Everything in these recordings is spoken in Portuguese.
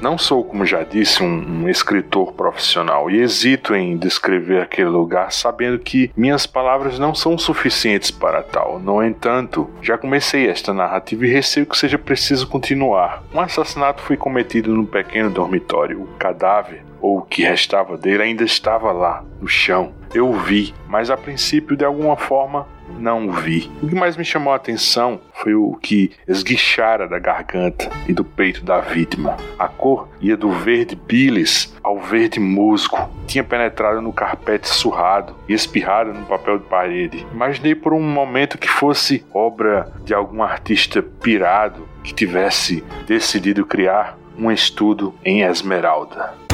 Não sou, como já disse, um, um escritor profissional e hesito em descrever aquele lugar sabendo que minhas palavras não são suficientes para tal. No entanto, já comecei esta narrativa e receio que seja preciso continuar. Um assassinato foi cometido no pequeno dormitório. O cadáver ou o que restava dele ainda estava lá, no chão. Eu vi, mas a princípio, de alguma forma, não vi. O que mais me chamou a atenção foi o que esguichara da garganta e do peito da vítima. A cor ia do verde bilis ao verde musgo. Tinha penetrado no carpete surrado e espirrado no papel de parede. Imaginei por um momento que fosse obra de algum artista pirado que tivesse decidido criar um estudo em esmeralda.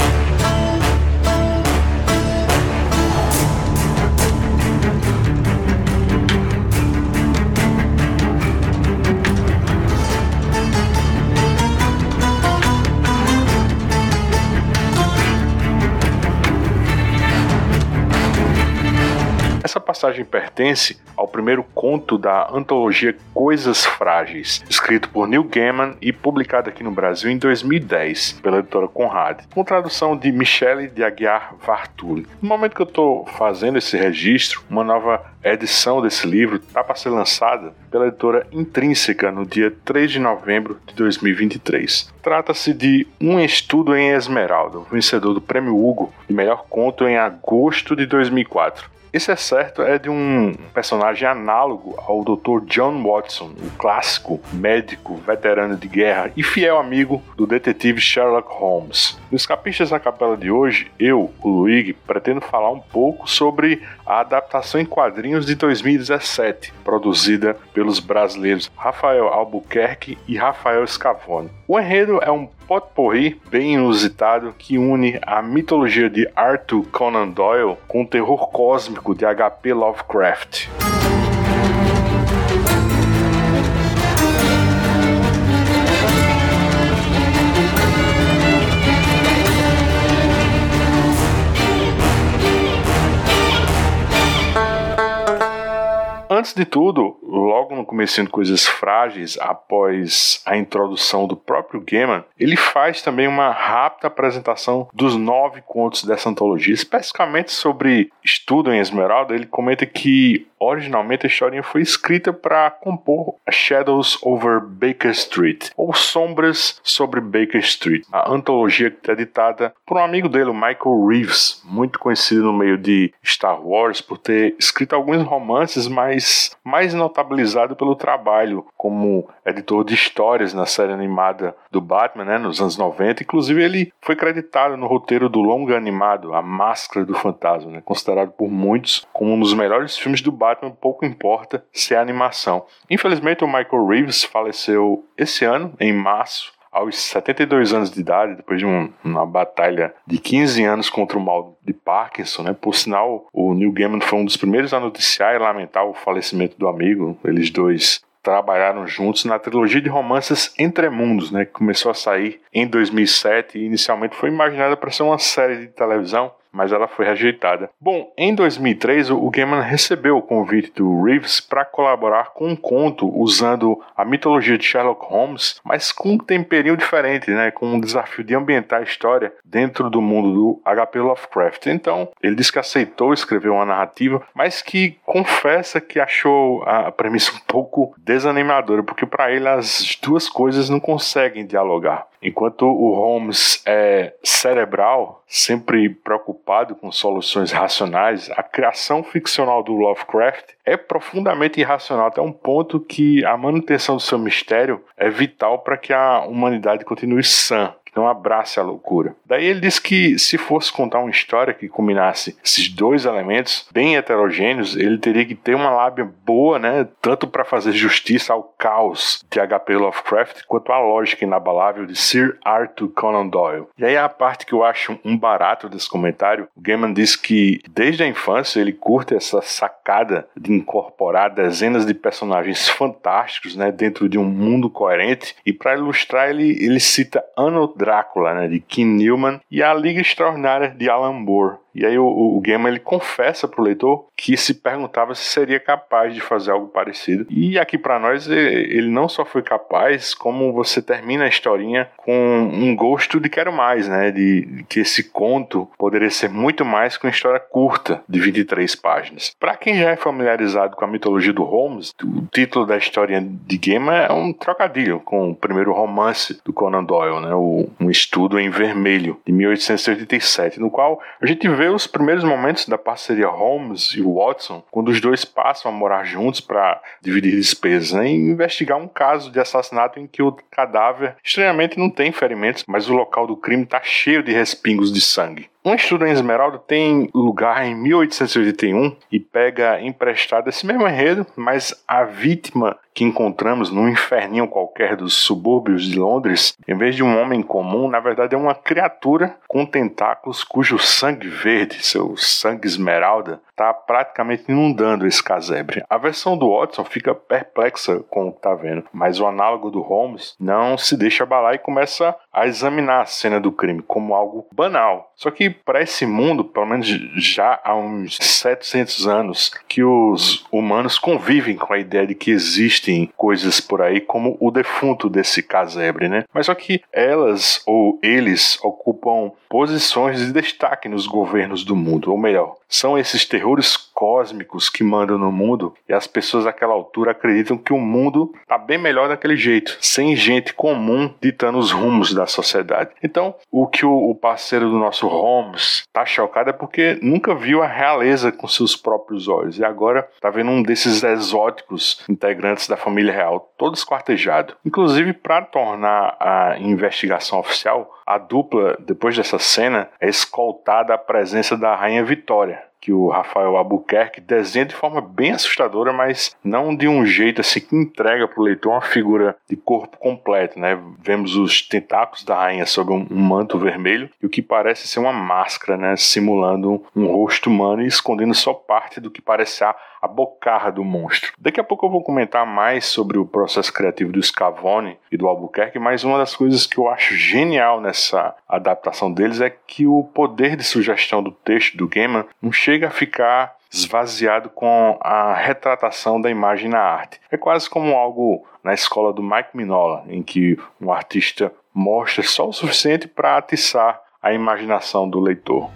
Passagem pertence ao primeiro conto da antologia Coisas Frágeis, escrito por Neil Gaiman e publicado aqui no Brasil em 2010 pela editora Conrad, com tradução de Michele de Aguiar Vartuli. No momento que eu estou fazendo esse registro, uma nova edição desse livro está para ser lançada pela editora Intrínseca no dia 3 de novembro de 2023. Trata-se de Um Estudo em Esmeralda, vencedor do Prêmio Hugo de Melhor Conto em agosto de 2004. Esse é certo é de um personagem análogo ao Dr. John Watson, o clássico médico veterano de guerra e fiel amigo do detetive Sherlock Holmes. Nos Capistas da Capela de hoje, eu, o Luigi, pretendo falar um pouco sobre a adaptação em quadrinhos de 2017, produzida pelos brasileiros Rafael Albuquerque e Rafael Scavone. O enredo é um potpourri bem inusitado que une a mitologia de Arthur Conan Doyle com o terror cósmico de H.P. Lovecraft. Antes de tudo, logo no começo de Coisas Frágeis, após a introdução do próprio Gaiman, ele faz também uma rápida apresentação dos nove contos dessa antologia, especificamente sobre estudo em Esmeralda. Ele comenta que Originalmente a historinha foi escrita para compor Shadows Over Baker Street, ou Sombras sobre Baker Street, a antologia que é editada por um amigo dele, o Michael Reeves, muito conhecido no meio de Star Wars por ter escrito alguns romances, mas mais notabilizado pelo trabalho como editor de histórias na série animada do Batman, né, nos anos 90. Inclusive ele foi creditado no roteiro do longa animado A Máscara do Fantasma, né, considerado por muitos como um dos melhores filmes do Batman pouco importa se é animação. Infelizmente, o Michael Reeves faleceu esse ano, em março, aos 72 anos de idade, depois de um, uma batalha de 15 anos contra o mal de Parkinson, né? Por sinal, o Neil Gaiman foi um dos primeiros a noticiar e lamentar o falecimento do amigo. Eles dois trabalharam juntos na trilogia de romances Entre Mundos, né, que começou a sair em 2007 e inicialmente foi imaginada para ser uma série de televisão, mas ela foi rejeitada. Bom, em 2003 o Gaiman recebeu o convite do Reeves para colaborar com um conto usando a mitologia de Sherlock Holmes, mas com um temperinho diferente, né, com um desafio de ambientar a história dentro do mundo do H.P. Lovecraft. Então, ele disse que aceitou escrever uma narrativa, mas que confessa que achou a premissa um pouco desanimadora, porque para ele as duas coisas não conseguem dialogar. Enquanto o Holmes é cerebral, sempre preocupado com soluções racionais, a criação ficcional do Lovecraft é profundamente irracional, até um ponto que a manutenção do seu mistério é vital para que a humanidade continue sã não abrace a loucura. Daí ele diz que se fosse contar uma história que combinasse esses dois elementos bem heterogêneos, ele teria que ter uma lábia boa, né, tanto para fazer justiça ao caos de H.P. Lovecraft, quanto à lógica inabalável de Sir Arthur Conan Doyle. E aí a parte que eu acho um barato desse comentário, o Gaiman diz que desde a infância ele curte essa sacada de incorporar dezenas de personagens fantásticos, né, dentro de um mundo coerente, e para ilustrar ele, ele cita Anno Drácula, né, de Kim Newman, e a Liga Extraordinária de Alan Moore. E aí o, o Gaiman ele confessa pro leitor que se perguntava se seria capaz de fazer algo parecido. E aqui para nós ele não só foi capaz, como você termina a historinha com um gosto de quero mais, né? De, de que esse conto poderia ser muito mais que uma história curta de 23 páginas. Para quem já é familiarizado com a mitologia do Holmes, o título da história de Gaiman é um trocadilho com o primeiro romance do Conan Doyle, né? O, um estudo em vermelho de 1887, no qual a gente vê os primeiros momentos da parceria Holmes e Watson, quando os dois passam a morar juntos para dividir despesas né? e investigar um caso de assassinato em que o cadáver estranhamente não tem ferimentos, mas o local do crime está cheio de respingos de sangue. Um estudo em Esmeralda tem lugar em 1881 e pega emprestado esse mesmo enredo, mas a vítima que encontramos num inferninho qualquer dos subúrbios de Londres, em vez de um homem comum, na verdade é uma criatura com tentáculos cujo sangue verde, seu sangue esmeralda, está praticamente inundando esse casebre. A versão do Watson fica perplexa com o que está vendo, mas o análogo do Holmes não se deixa abalar e começa a examinar a cena do crime como algo banal. Só que para esse mundo, pelo menos já há uns 700 anos, que os humanos convivem com a ideia de que existem coisas por aí como o defunto desse casebre, né? Mas só que elas ou eles ocupam posições de destaque nos governos do mundo, ou melhor, são esses terrores cósmicos que mandam no mundo e as pessoas daquela altura acreditam que o mundo está bem melhor daquele jeito, sem gente comum ditando os rumos da sociedade. Então, o que o parceiro do nosso Holmes está chocado é porque nunca viu a realeza com seus próprios olhos e agora está vendo um desses exóticos integrantes da família real todo esquartejado. Inclusive, para tornar a investigação oficial, a dupla, depois dessa cena, é escoltada à presença da Rainha Vitória, que o Rafael Albuquerque desenha de forma bem assustadora, mas não de um jeito assim que entrega para o leitor uma figura de corpo completo, né? Vemos os tentáculos da rainha sob um, manto vermelho e o que parece ser uma máscara, né? Simulando um, um rosto humano e escondendo só parte do que parece a a bocarra do monstro. Daqui a pouco eu vou comentar mais sobre o processo criativo do Scavone e do Albuquerque, mas uma das coisas que eu acho genial nessa adaptação deles é que o poder de sugestão do texto do Gaiman não chega a ficar esvaziado com a retratação da imagem na arte. É quase como algo na escola do Mike Minola, em que um artista mostra só o suficiente para atiçar a imaginação do leitor.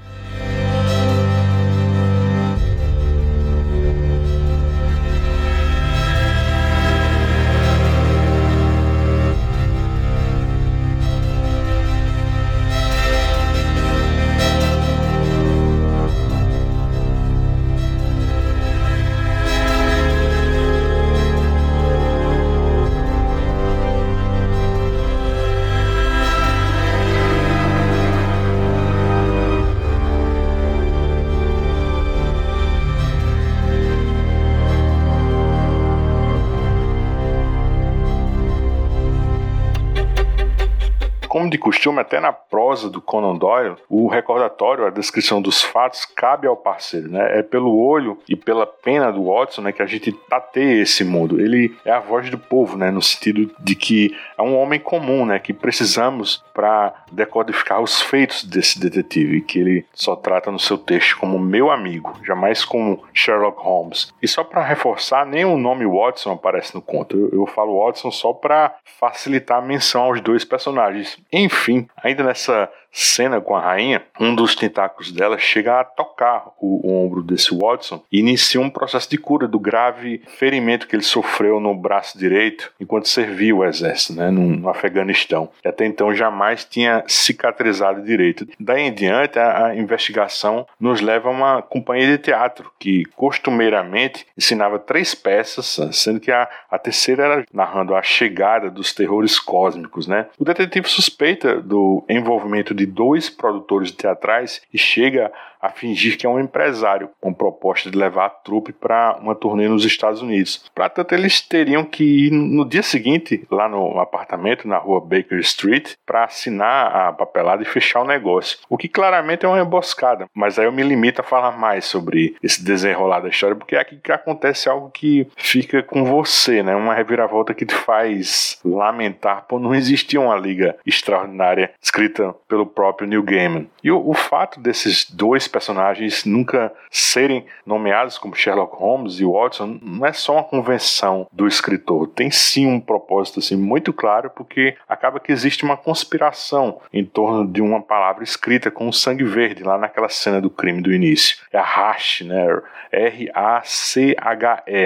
Costume, até na prosa do Conan Doyle, o recordatório, a descrição dos fatos cabe ao parceiro, né? É pelo olho e pela pena do Watson, né, que a gente tateia esse mundo. Ele é a voz do povo, né, no sentido de que é um homem comum, né, que precisamos para decodificar os feitos desse detetive, que ele só trata no seu texto como meu amigo, jamais como Sherlock Holmes. E só para reforçar, nem o nome Watson aparece no conto. Eu, eu falo Watson só para facilitar a menção aos dois personagens. Enfim, ainda nessa cena com a rainha, um dos tentáculos dela chega a tocar o, o, ombro desse Watson e inicia um processo de cura do grave ferimento que ele sofreu no braço direito enquanto servia o exército, né, no, no Afeganistão. Até então jamais tinha cicatrizado direito. Daí em diante, a, a investigação nos leva a uma companhia de teatro que costumeiramente ensinava três peças, sendo que a, a terceira era narrando a chegada dos terrores cósmicos. Né? O detetive suspeita do envolvimento de dois produtores teatrais e chega a fingir que é um empresário, com proposta de levar a trupe para uma turnê nos Estados Unidos. Para tanto, eles teriam que ir no dia seguinte lá no apartamento na rua Baker Street para assinar a papelada e fechar o negócio. O que claramente é uma emboscada, mas aí eu me limito a falar mais sobre esse desenrolar da história, porque é aqui que acontece algo que fica com você, né? Uma reviravolta que te faz lamentar por não existir uma liga extraordinária escrita pelo próprio Neil Gaiman. E o, o, fato desses dois personagens nunca serem nomeados como Sherlock Holmes e Watson não é só uma convenção do escritor, tem sim um propósito assim muito claro, porque acaba que existe uma conspiração em torno de uma palavra escrita com sangue verde lá naquela cena do crime do início. É a hash, né? R-A-C-H-E,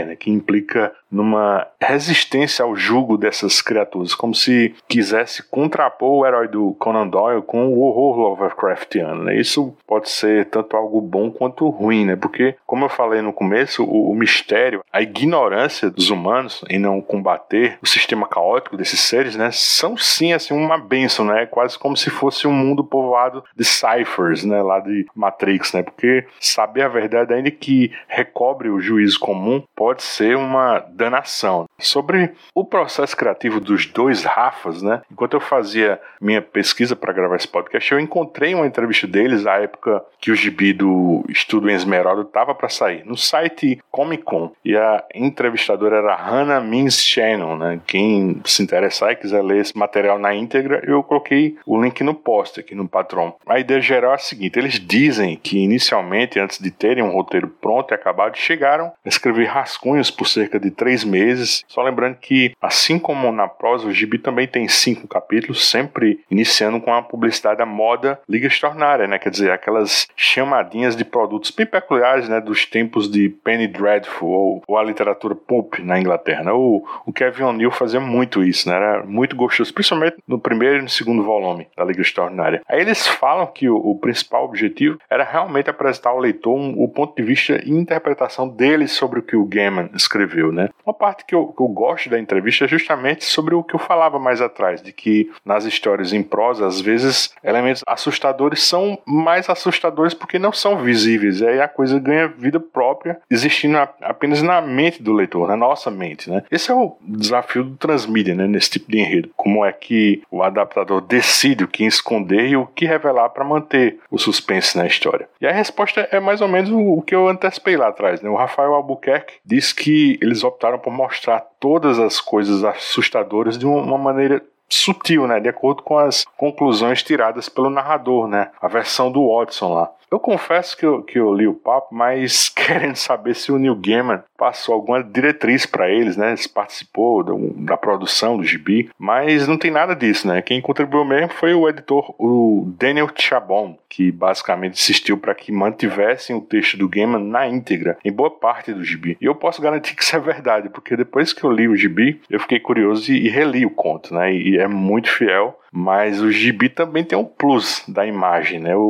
né? que implica numa resistência ao jugo dessas criaturas, como se quisesse contrapor o herói do Conan Doyle com o horror Lovecraftiano. Né? Isso pode ser tanto algo bom quanto ruim, né? porque, como eu falei no começo, o, o mistério, a ignorância dos humanos em não combater o sistema caótico desses seres, né, são sim assim uma benção, né? Quase como se fosse um mundo povoado de ciphers, né, lá de Matrix, né? Porque saber a verdade ainda que recobre o juízo comum pode ser uma Sobre o processo criativo dos dois Rafas, né? Enquanto eu fazia minha pesquisa para gravar esse podcast, eu encontrei uma entrevista deles à época que o gibi do Estudo em Esmeralda estava para sair, no site Comic Con. E a entrevistadora era Hannah Means Shannon, né? Quem se interessar e quiser ler esse material na íntegra, eu coloquei o link no post aqui no Patron. A ideia geral é a seguinte: eles dizem que inicialmente, antes de terem um roteiro pronto e acabado, chegaram a escrever rascunhos por cerca de três meses. Só lembrando que, assim como na prosa, o gibi também tem cinco capítulos, sempre iniciando com a publicidade da moda Liga Extraordinária, né? Quer dizer, aquelas chamadinhas de produtos bem peculiares, né? Dos tempos de Penny Dreadful ou, ou a literatura pulp na Inglaterra. Né? O, o Kevin O'Neill fazia muito isso, né? Era muito gostoso, principalmente no primeiro e no segundo volume da Liga Extraordinária. Aí eles falam que o, o principal objetivo era realmente apresentar ao leitor um, o ponto de vista e interpretação dele sobre o que o Gaiman escreveu, né? Uma parte que eu, que eu gosto da entrevista é justamente sobre o que eu falava mais atrás, de que nas histórias em prosa, às vezes, elementos assustadores são mais assustadores porque não são visíveis. Aí a coisa ganha vida própria, existindo apenas na mente do leitor, na nossa mente, né? Esse é o desafio do transmídia, né? Nesse tipo de enredo. Como é que o adaptador decide o que esconder e o que revelar para manter o suspense na história. E a resposta é mais ou menos o que eu antecipei lá atrás, né? O Rafael Albuquerque diz que eles optaram optaram por mostrar todas as coisas assustadoras de uma maneira sutil, né, de acordo com as conclusões tiradas pelo narrador, né, a versão do Watson lá. Eu confesso que eu, que eu li o papo, mas querendo saber se o Neil Gaiman passou alguma diretriz para eles, né? Se participou da, da, produção do gibi, mas não tem nada disso, né? Quem contribuiu mesmo foi o editor, o Daniel Chabon, que basicamente insistiu para que mantivessem o texto do Gaiman na íntegra, em boa parte do gibi. E eu posso garantir que isso é verdade, porque depois que eu li o gibi, eu fiquei curioso e, e reli o conto, né? E, e é muito fiel mas o gibi também tem um plus da imagem, né? O,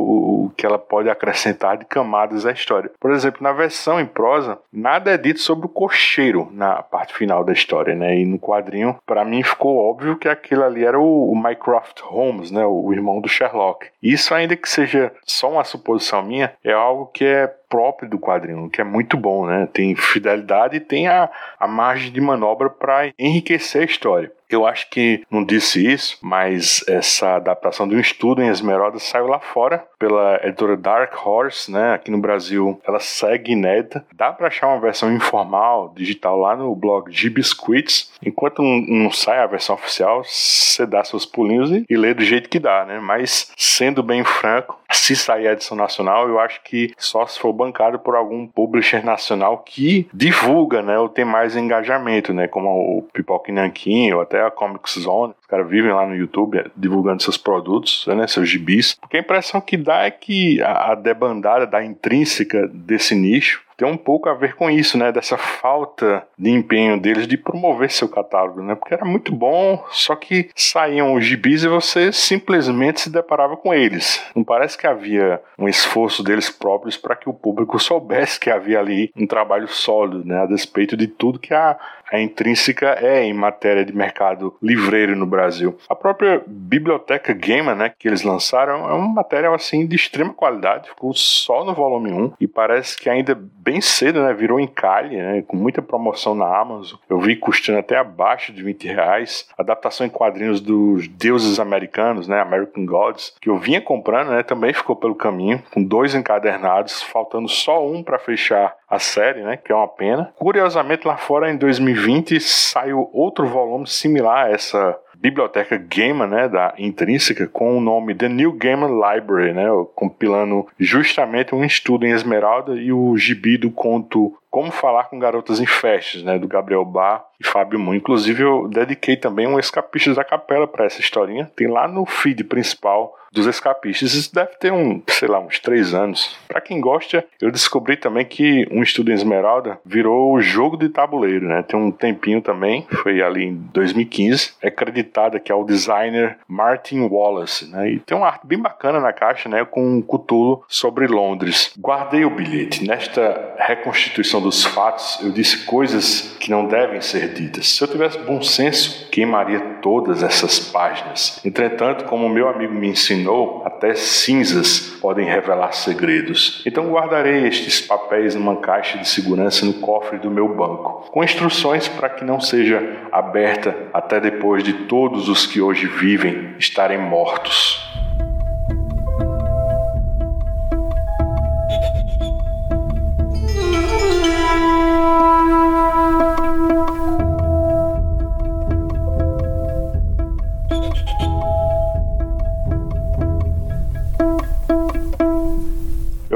o, que ela pode acrescentar de camadas à história. Por exemplo, na versão em prosa, nada é dito sobre o cocheiro na parte final da história, né? E no quadrinho, para mim ficou óbvio que aquele ali era o, o Mycroft Holmes, né? O irmão do Sherlock. Isso, ainda que seja só uma suposição minha, é algo que é próprio do quadrinho, que é muito bom, né? Tem fidelidade e tem a, a margem de manobra para enriquecer a história. Eu acho que não disse isso, mas essa adaptação de um estudo em Esmeralda saiu lá fora pela editora Dark Horse, né? Aqui no Brasil ela segue inédita. Dá para achar uma versão informal, digital lá no blog G-Biscuits. Enquanto não, não, sai a versão oficial, você dá seus pulinhos e, e lê do jeito que dá, né? Mas sendo bem franco, se sair a edição nacional, eu acho que só se for bancado por algum publisher nacional que divulga, né? Ou tem mais engajamento, né? Como o Pipoca Nankin ou até a Comic Zone. Os caras vivem lá no YouTube eh, divulgando seus produtos, né? Seus gibis. Porque a impressão que dá é que a debandada da intrínseca desse nicho tem um pouco a ver com isso, né? Dessa falta de empenho deles de promover seu catálogo, né? Porque era muito bom, só que saíam os gibis e você simplesmente se deparava com eles. Não parece que havia um esforço deles próprios para que o público soubesse que havia ali um trabalho sólido, né? A despeito de tudo que a, a intrínseca é em matéria de mercado livreiro no Brasil. A própria biblioteca Gamer, né, que eles lançaram, é um material assim de extrema qualidade, ficou só no volume 1 e parece que ainda bem cedo, né, virou encalhe, né, com muita promoção na Amazon. Eu vi custando até abaixo de 20 reais. Adaptação em quadrinhos dos deuses americanos, né, American Gods, que eu vinha comprando, né, também ficou pelo caminho, com dois encadernados, faltando só um para fechar a série, né, que é uma pena. Curiosamente, lá fora em 2020 saiu outro volume similar a essa biblioteca Gaiman, né, da Intrínseca, com o nome The New Gaiman Library, né, compilando justamente um estudo em Esmeralda e o gibi do conto como Falar com Garotas em Festas, né, do Gabriel Bar e Fábio Moon. Inclusive, eu dediquei também um Escapistas da Capela para essa historinha. Tem lá no feed principal dos escapistas. Isso deve ter um, sei lá, uns três anos. Para quem gosta, eu descobri também que um estudo em Esmeralda virou jogo de tabuleiro, né? Tem um tempinho também, foi ali em 2015. É acreditado que é o designer Martin Wallace, né? E tem uma arte bem bacana na caixa, né? Com um cutulo sobre Londres. Guardei o bilhete. Nesta reconstituição dos fatos, eu disse coisas que não devem ser ditas. Se eu tivesse bom senso, queimaria todas essas páginas. Entretanto, como meu amigo me ensinou, até cinzas podem revelar segredos. Então guardarei estes papéis numa caixa de segurança no cofre do meu banco, com instruções para que não seja aberta até depois de todos os que hoje vivem estarem mortos.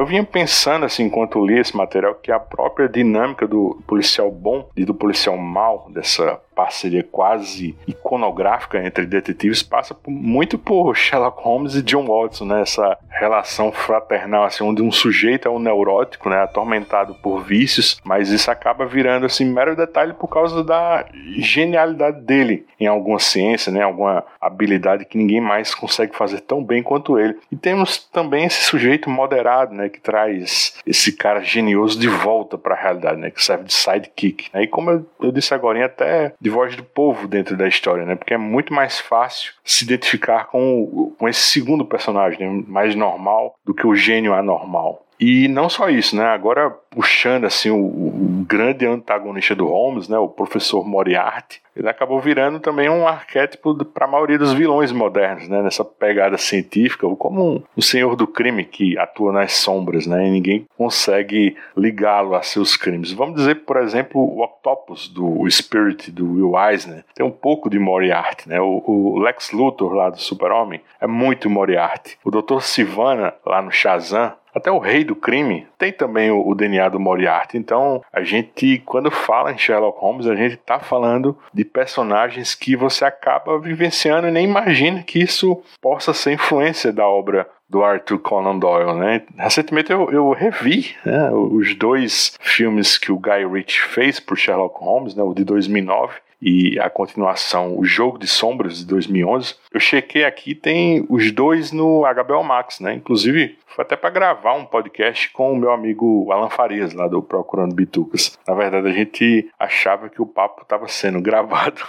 vinha pensando, assim, enquanto li esse material, que a própria dinâmica do policial bom e do policial mal, dessa parceria quase iconográfica entre detetives passa por, muito por Sherlock Holmes e John Watson, né? Essa relação fraternal, assim, onde um sujeito é um neurótico, né? Atormentado por vícios, mas isso acaba virando, assim, mero detalhe por causa da genialidade dele em alguma ciência, né? Alguma habilidade que ninguém mais consegue fazer tão bem quanto ele. E temos também esse sujeito moderado, né? Que traz esse cara genioso de volta para a realidade, né? Que serve de sidekick. Né? E como eu, eu disse agora, até de de voz do povo dentro da história, né? Porque é muito mais fácil se identificar com, com esse segundo personagem, né? mais normal do que o gênio anormal. E não só isso, né? Agora puxando assim o, o grande antagonista do Holmes, né? O professor Moriarty, ele acabou virando também um arquétipo para a maioria dos vilões modernos, né? Nessa pegada científica, como um, um, senhor do crime que atua nas sombras, né? E ninguém consegue ligá-lo a seus crimes. Vamos dizer, por exemplo, o Octopus do Spirit do Will Eisner tem um pouco de Moriarty, né? O, o Lex Luthor lá do Super-Homem é muito Moriarty. O Dr. Sivana lá no Shazam até o rei do crime tem também o, o, DNA do Moriarty. Então, a gente, quando fala em Sherlock Holmes, a gente está falando de personagens que você acaba vivenciando e nem imagina que isso possa ser influência da obra do Arthur Conan Doyle, né? Recentemente eu, eu revi né, os dois filmes que o Guy Ritchie fez por Sherlock Holmes, né, o de 2009 e a continuação, O Jogo de Sombras, de 2011. Eu chequei aqui, tem os dois no HBO Max, né? Inclusive, foi até para gravar um podcast com o meu amigo Alan Farias, lá do Procurando Bitucas. Na verdade, a gente achava que o papo estava sendo gravado,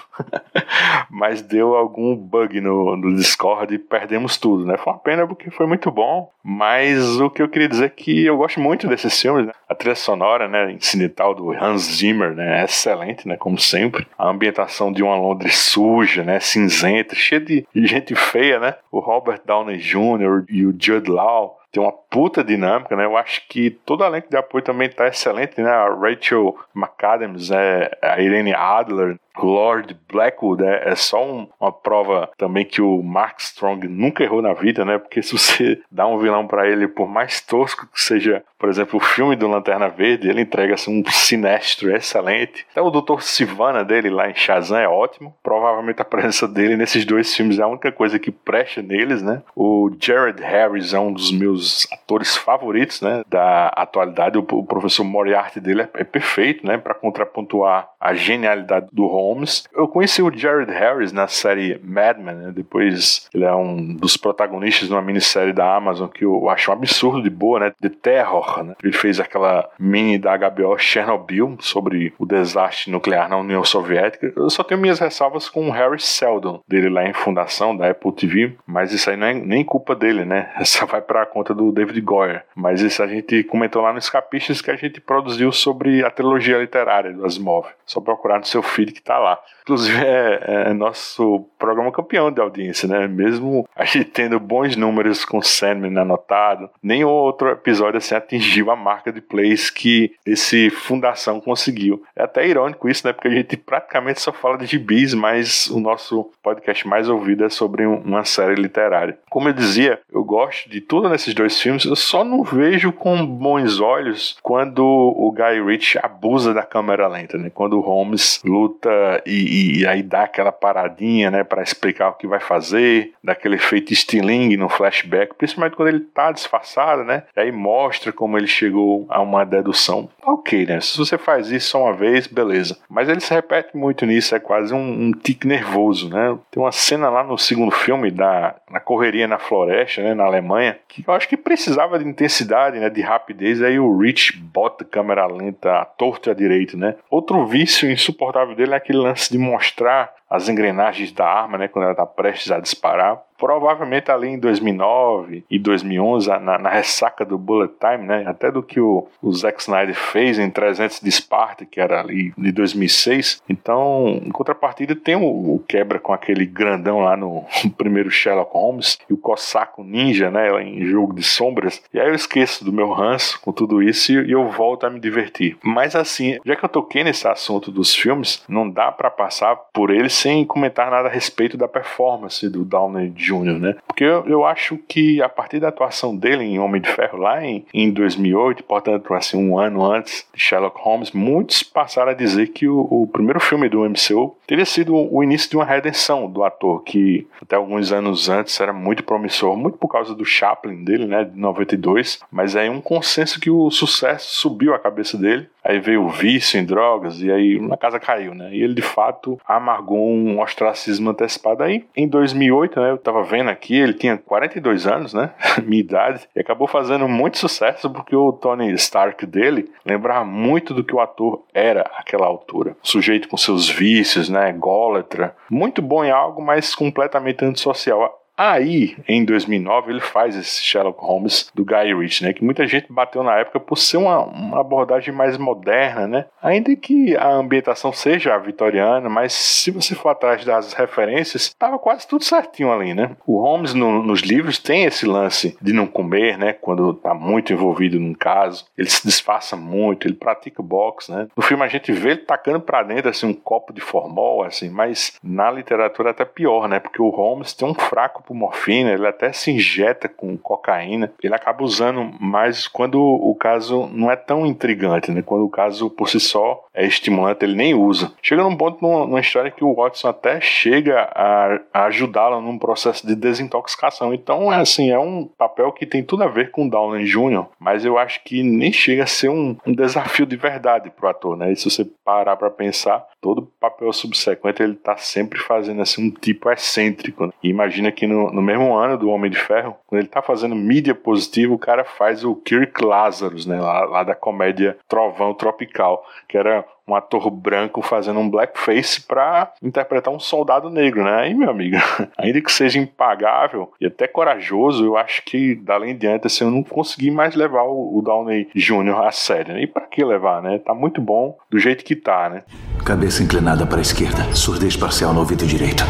mas deu algum bug no, no Discord e perdemos tudo, né? Foi uma pena porque foi muito bom, mas o que eu queria dizer é que eu gosto muito desses filmes, né? A trilha sonora, né, incidental do Hans Zimmer, né, é excelente, né, como sempre. A ambientação de uma Londres suja, né, cinzenta, cheia de gente feia, né? O Robert Downey Jr. e o Jude Law tem uma puta dinâmica, né? Eu acho que todo o elenco de apoio também tá excelente, né? A Rachel McAdams, é, a Irene Adler, Lord Blackwood é, é só um, uma prova também que o Mark Strong nunca errou na vida, né? Porque se você dá um vilão para ele, por mais tosco que seja, por exemplo, o filme do Lanterna Verde, ele entrega assim, um sinestro excelente. Até o Dr. Sivana dele lá em Shazam é ótimo. Provavelmente a presença dele nesses dois filmes é a única coisa que presta neles, né? O Jared Harris é um dos meus atores favoritos, né? Da atualidade. O, o professor Moriarty dele é, é perfeito, né? Para contrapontuar a genialidade do Holmes. Eu conheci o Jared Harris na série Mad Men, né? depois ele é um dos protagonistas de uma minissérie da Amazon que eu acho um absurdo de boa, né? The Terror, né? Ele fez aquela mini da HBO Chernobyl sobre o desastre nuclear na União Soviética. Eu só tenho minhas ressalvas com o Harry Seldon, dele lá em Fundação da Apple TV, mas isso aí não é nem culpa dele, né? Essa vai para a conta do David Goyer. Mas isso a gente comentou lá no Escapistas que a gente produziu sobre a trilogia literária do Asimov. Só procurar no seu feed que tá lá. Inclusive é, é nosso programa campeão de audiência, né? Mesmo a gente tendo bons números com Sandman anotado, nem outro episódio assim atingiu a marca de plays que esse Fundação conseguiu. É até irônico isso, né? Porque a gente praticamente só fala de gibis, mas o nosso podcast mais ouvido é sobre uma série literária. Como eu dizia, eu gosto de tudo nesses dois filmes, eu só não vejo com bons olhos quando o Guy Ritchie abusa da câmera lenta, né? Quando o Holmes luta e, e aí dá aquela paradinha, né? para explicar o que vai fazer, daquele efeito stiling no flashback, principalmente quando ele tá disfarçado, né? E aí mostra como ele chegou a uma dedução. Ok, né? Se você faz isso só uma vez, beleza. Mas ele se repete muito nisso, é quase um, um tique nervoso, né? Tem uma cena lá no segundo filme da na correria na floresta, né, na Alemanha, que eu acho que precisava de intensidade, né, de rapidez, aí o Rich bota câmera lenta à torta à direita, né? Outro vício insuportável dele é aquele lance de mostrar as engrenagens da arma, né, quando ela está prestes a disparar provavelmente ali em 2009 e 2011, na, na, ressaca do Bullet Time, né, até do que o, o Zack Snyder fez em 300 de Esparta, que era ali de 2006. Então, em contrapartida, tem o, o quebra com aquele grandão lá no, no, primeiro Sherlock Holmes e o Cossaco Ninja, né, em Jogo de Sombras. E aí eu esqueço do meu ranço com tudo isso e, e eu volto a me divertir. Mas assim, já que eu toquei nesse assunto dos filmes, não dá para passar por ele sem comentar nada a respeito da performance do Downey Jr. Né? Porque eu, eu acho que a partir da atuação dele em Homem de Ferro lá em, em 2008, portanto, assim, um ano antes de Sherlock Holmes, muitos passaram a dizer que o, o primeiro filme do MCU teria sido o início de uma redenção do ator, que até alguns anos antes era muito promissor, muito por causa do Chaplin dele, né, de 92, mas aí um consenso que o sucesso subiu a cabeça dele Aí veio o vício em drogas e aí a casa caiu, né? E ele de fato amargou um ostracismo antecipado. Aí em 2008, né? Eu tava vendo aqui, ele tinha 42 anos, né? Minha idade. E acabou fazendo muito sucesso porque o Tony Stark dele lembrava muito do que o ator era àquela altura. Sujeito com seus vícios, né? Gólatra. Muito bom em algo, mas completamente antissocial. Aí, em 2009, ele faz esse Sherlock Holmes do Guy Ritchie, né? Que muita gente bateu na época por ser uma, uma abordagem mais moderna, né? Ainda que a ambientação seja vitoriana, mas se você for atrás das referências, estava quase tudo certinho ali, né? O Holmes no, nos livros tem esse lance de não comer, né? Quando está muito envolvido num caso, ele se disfarça muito, ele pratica boxe, né? No filme a gente vê ele tacando para dentro assim um copo de formol, assim, mas na literatura é até pior, né? Porque o Holmes tem um fraco por morfina, ele até se injeta com cocaína. Ele acaba usando mais quando o caso não é tão intrigante, né? Quando o caso por si só é estimulante, ele nem usa. Chega num ponto numa, numa história que o Watson até chega a, a ajudá-la num processo de desintoxicação. Então, é assim, é um papel que tem tudo a ver com Downey Jr., mas eu acho que nem chega a ser um, um desafio de verdade pro ator, né? E se você parar para pensar, todo papel subsequente ele tá sempre fazendo assim um tipo excêntrico. Né? E imagina que no no, mesmo ano do Homem de Ferro, quando ele tá fazendo mídia positiva, o cara faz o Kirk Lazarus, né? Lá, lá da comédia Trovão Tropical, que era um ator branco fazendo um blackface para interpretar um soldado negro, né? Aí, meu amigo, ainda que seja impagável e até corajoso, eu acho que dali em diante assim, eu não consegui mais levar o, o Downey Jr. a sério. Né? E para que levar, né? Tá muito bom do jeito que tá, né? Cabeça inclinada para a esquerda, surdez parcial no ouvido direito.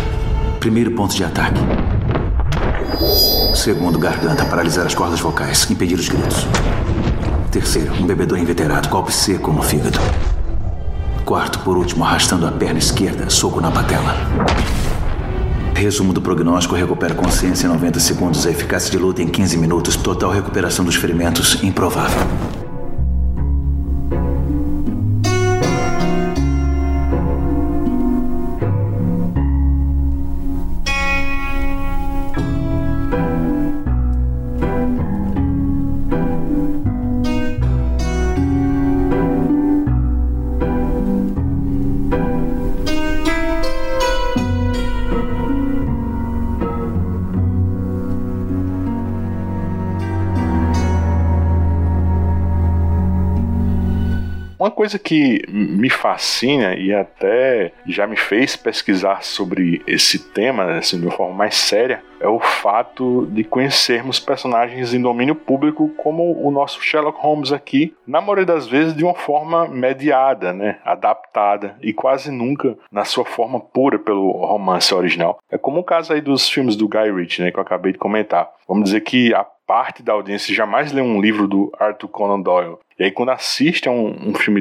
Primeiro ponto de ataque. Segundo, garganta, paralisar as cordas vocais, impedir os gritos. Terceiro, um bebedor inveterado, golpe seco no fígado. Quarto, por último, arrastando a perna esquerda, soco na patela. Resumo do prognóstico: recupera consciência em 90 segundos, a eficácia de luta em 15 minutos, total recuperação dos ferimentos improvável. 1.5 coisa que me fascina e até já me fez pesquisar sobre esse tema assim, de uma forma mais séria é o fato de conhecermos personagens em domínio público como o nosso Sherlock Holmes aqui, na maioria das vezes de uma forma mediada, né, adaptada e quase nunca na sua forma pura pelo romance original. É como o caso aí dos filmes do Guy Ritchie, né, que eu acabei de comentar. Vamos dizer que a parte da audiência jamais leu um livro do Arthur Conan Doyle. E aí, quando assiste a um, um filme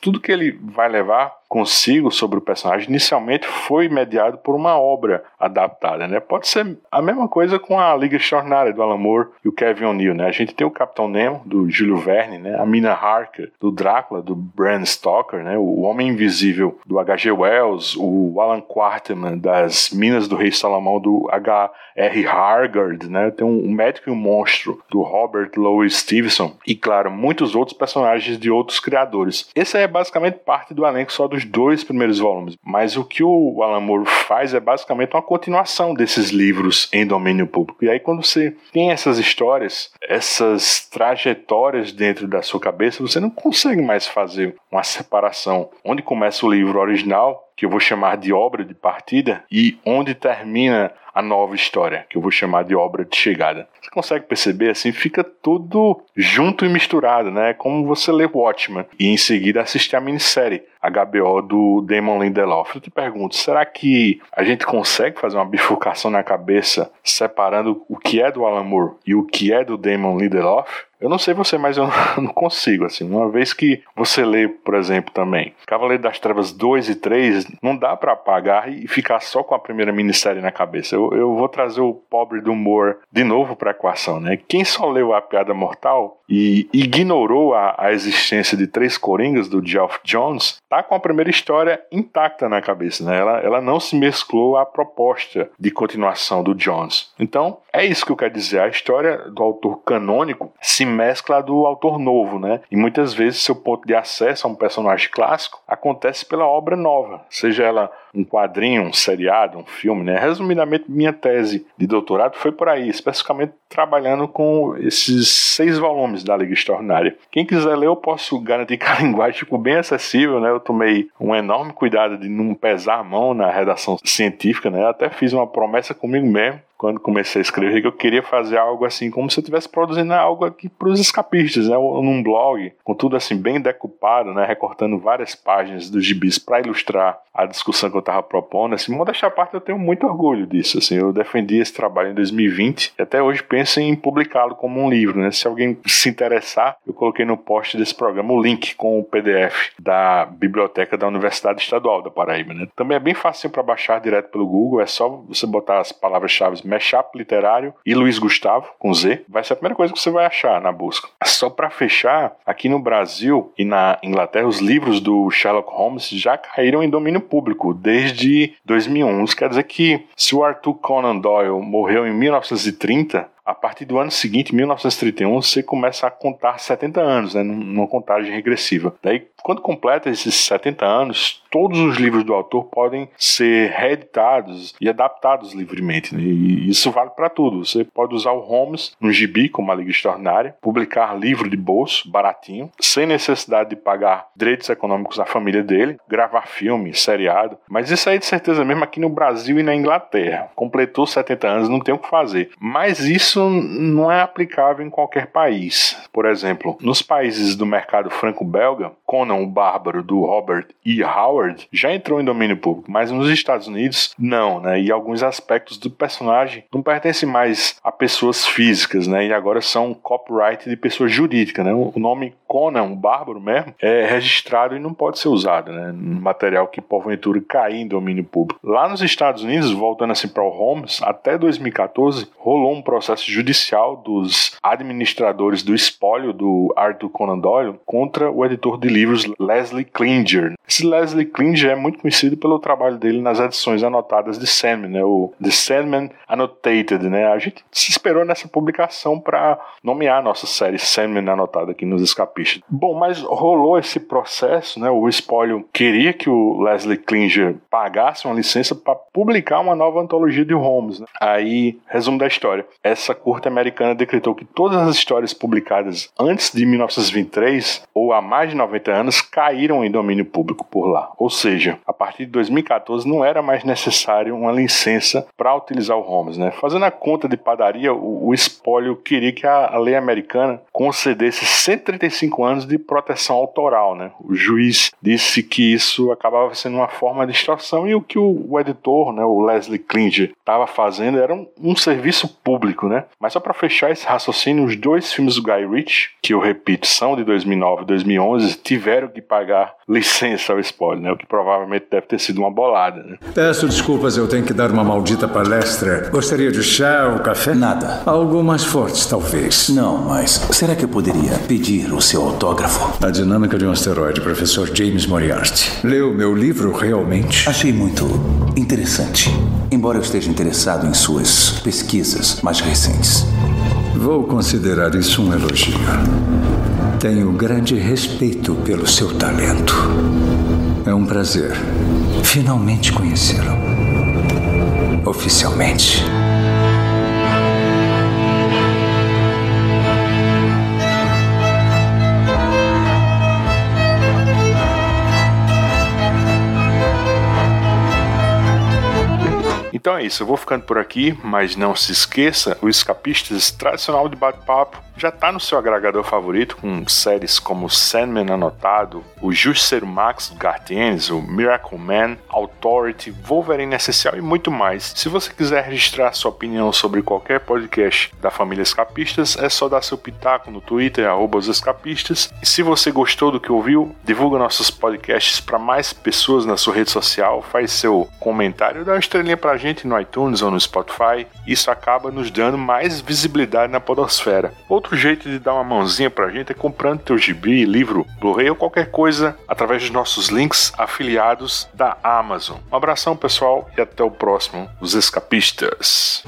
tudo que ele vai levar consigo sobre o personagem inicialmente foi mediado por uma obra adaptada, né? Pode ser a mesma coisa com a Liga Extraordinária do Alan Moore e o Kevin O'Neill, né? A gente tem o Capitão Nemo do Júlio Verne, né? A Mina Harker do Drácula do Bram Stoker, né? O Homem Invisível do H.G. Wells, o Alan Quarterman das Minas do Rei Salomão do H.R. Hargard, né? Tem um Médico e um Monstro do Robert Louis Stevenson e claro, muitos outros personagens de outros criadores. Esse é basicamente parte do elenco só do os dois primeiros volumes, mas o que o Alan Moore faz é basicamente uma continuação desses livros em domínio público. E aí, quando você tem essas histórias, essas trajetórias dentro da sua cabeça, você não consegue mais fazer uma separação. Onde começa o livro original, que eu vou chamar de obra de partida, e onde termina a nova história, que eu vou chamar de obra de chegada. Você consegue perceber assim, fica tudo junto e misturado, né? Como você lê Watchmen e em seguida assistir a minissérie HBO do Damon Lindelof. Eu te pergunto, será que a gente consegue fazer uma bifurcação na cabeça separando o que é do Alan Moore e o que é do Damon Lindelof? Eu não sei você, mas eu não consigo, assim. Uma vez que você lê, por exemplo, também Cavaleiro das Trevas 2 e 3, não dá para apagar e ficar só com a primeira minissérie na cabeça. Eu, eu vou trazer o pobre do humor de novo pra equação, né? Quem só leu A Piada Mortal e ignorou a, a existência de Três Coringas do Geoff Jones, tá com a primeira história intacta na cabeça, né? Ela, ela não se mesclou à proposta de continuação do Jones. Então, é isso que eu quero dizer. A história do autor canônico se mescla do autor novo, né? E muitas vezes seu ponto de acesso a um personagem clássico acontece pela obra nova, seja ela um quadrinho, um seriado, um filme, né? Resumidamente, minha tese de doutorado foi por aí, especificamente trabalhando com esses seis volumes da Liga Extraordinária. Quem quiser ler, eu posso garantir que a linguagem ficou bem acessível, né? Eu tomei um enorme cuidado de não pesar a mão na redação científica, né? Eu até fiz uma promessa comigo mesmo quando comecei a escrever que eu queria fazer algo assim, como se eu estivesse produzindo algo aqui para os escapistas, né? Num blog, com tudo assim bem decupado, né? Recortando várias páginas dos gibis para ilustrar a discussão que eu estava propondo. Assim, modéstia parte, eu tenho muito orgulho disso. Assim, eu defendi esse trabalho em 2020 e até hoje penso em publicá-lo como um livro, né? Se alguém se interessar, eu coloquei no post desse programa o link com o PDF da biblioteca da Universidade Estadual da Paraíba, né? Também é bem fácil para baixar direto pelo Google, é só você botar as palavras-chave Mashup Literário e Luiz Gustavo, com Z, vai ser a primeira coisa que você vai achar na busca. Só para fechar, aqui no Brasil e na Inglaterra, os livros do Sherlock Holmes já caíram em domínio público desde 2001. Isso quer dizer que se o Arthur Conan Doyle morreu em 1930, a partir do ano seguinte, 1931, você começa a contar 70 anos, né, numa contagem regressiva. Daí, quando completa esses 70 anos, todos os livros do autor podem ser reeditados e adaptados livremente. Né? E isso vale para tudo. Você pode usar o Holmes no gibi, como a Liga Extraordinária, publicar livro de bolso, baratinho, sem necessidade de pagar direitos econômicos à família dele, gravar filme, seriado. Mas isso aí, de certeza mesmo, aqui no Brasil e na Inglaterra. Completou 70 anos, não tem o que fazer. Mas isso não é aplicável em qualquer país. Por exemplo, nos países do mercado franco-belga, Conan o Bárbaro, do Robert E. Howard, já entrou em domínio público, mas nos Estados Unidos, não, né? E alguns aspectos do personagem não pertencem mais a pessoas físicas, né? E agora são copyright de pessoa jurídica, né? O nome Conan, o Bárbaro mesmo, é registrado e não pode ser usado, né? Material que porventura cair em domínio público. Lá nos Estados Unidos, voltando assim para o Holmes, até 2014 rolou um processo judicial dos administradores do espólio do Arthur Conan Doyle contra o editor de livros Leslie Klinger. Esse Leslie Klinger é muito conhecido pelo trabalho dele nas edições anotadas de Sandman, né? o The Sandman Annotated. Né? A gente se esperou nessa publicação para nomear a nossa série Sandman anotada aqui nos escapistas. Bom, mas rolou esse processo, né? o espólio queria que o Leslie Klinger pagasse uma licença para publicar uma nova antologia de Holmes. Né? Aí, resumo da história. Essa essa corte americana decretou que todas as histórias publicadas antes de 1923 ou há mais de 90 anos caíram em domínio público por lá. Ou seja, a partir de 2014 não era mais necessário uma licença para utilizar o Holmes. Né? Fazendo a conta de padaria, o, o espólio queria que a, a lei americana concedesse 135 anos de proteção autoral. Né? O juiz disse que isso acabava sendo uma forma de extorsão e o que o, o editor, né, o Leslie Klinger, estava fazendo era um, um, serviço público. Né? Mas só para fechar esse raciocínio, os dois filmes do Guy Ritchie, que eu repito, são de 2009 e 2011, tiveram que pagar licença ao spoiler, né? o que provavelmente deve ter sido uma bolada. Né? Peço desculpas, eu tenho que dar uma maldita palestra. Gostaria de chá ou café? Nada. Algo mais forte, talvez. Não, mas será que eu poderia pedir o seu autógrafo? A Dinâmica de um Asteroide, professor James Moriarty. Leu meu livro realmente? Achei muito interessante. Embora eu esteja interessado em suas pesquisas mais recentes. Vou considerar isso um elogio. Tenho grande respeito pelo seu talento. É um prazer finalmente conhecê-lo. Oficialmente. Então é isso, eu vou ficando por aqui, mas não se esqueça, o Escapistas tradicional de bate-papo já está no seu agregador favorito, com séries como Sandman Anotado, o Justiceiro Max do Gartienes, o Miracle Man, Authority, Wolverine Essencial e muito mais. Se você quiser registrar sua opinião sobre qualquer podcast da família Escapistas, é só dar seu pitaco no Twitter, arroba os escapistas. E se você gostou do que ouviu, divulga nossos podcasts para mais pessoas na sua rede social, faz seu comentário, dá uma estrelinha pra gente no iTunes ou no Spotify. Isso acaba nos dando mais visibilidade na podosfera. Outro jeito de dar uma mãozinha pra gente é comprando teu gibi, livro, Blu-ray ou qualquer coisa através dos nossos links afiliados da Amazon. Um abração, pessoal, e até o próximo, Os Escapistas.